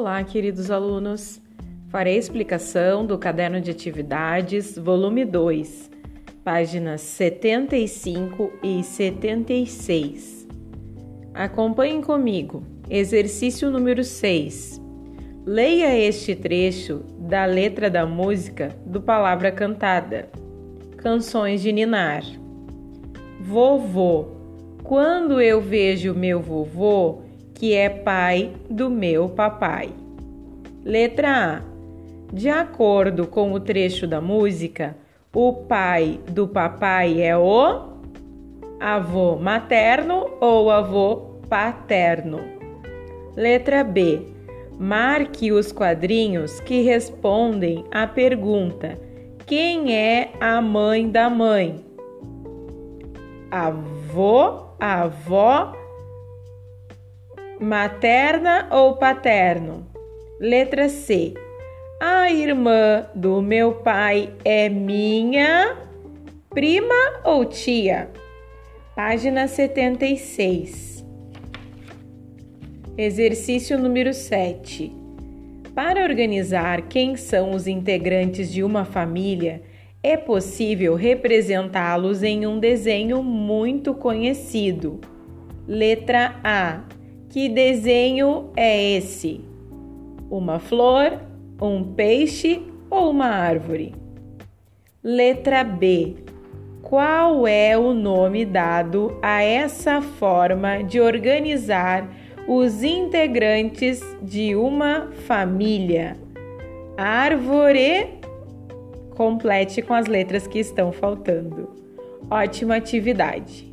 Olá, queridos alunos. Farei explicação do caderno de atividades, volume 2, páginas 75 e 76. Acompanhem comigo. Exercício número 6. Leia este trecho da letra da música do Palavra Cantada. Canções de Ninar. Vovô. Quando eu vejo meu vovô, que é pai do meu papai. Letra A. De acordo com o trecho da música, o pai do papai é o avô materno ou avô paterno. Letra B. Marque os quadrinhos que respondem à pergunta: quem é a mãe da mãe? Avô, avó, materna ou paterno? Letra C. A irmã do meu pai é minha prima ou tia? Página 76. Exercício número 7. Para organizar quem são os integrantes de uma família, é possível representá-los em um desenho muito conhecido. Letra A que desenho é esse? Uma flor, um peixe ou uma árvore? Letra B. Qual é o nome dado a essa forma de organizar os integrantes de uma família? Árvore. Complete com as letras que estão faltando. Ótima atividade!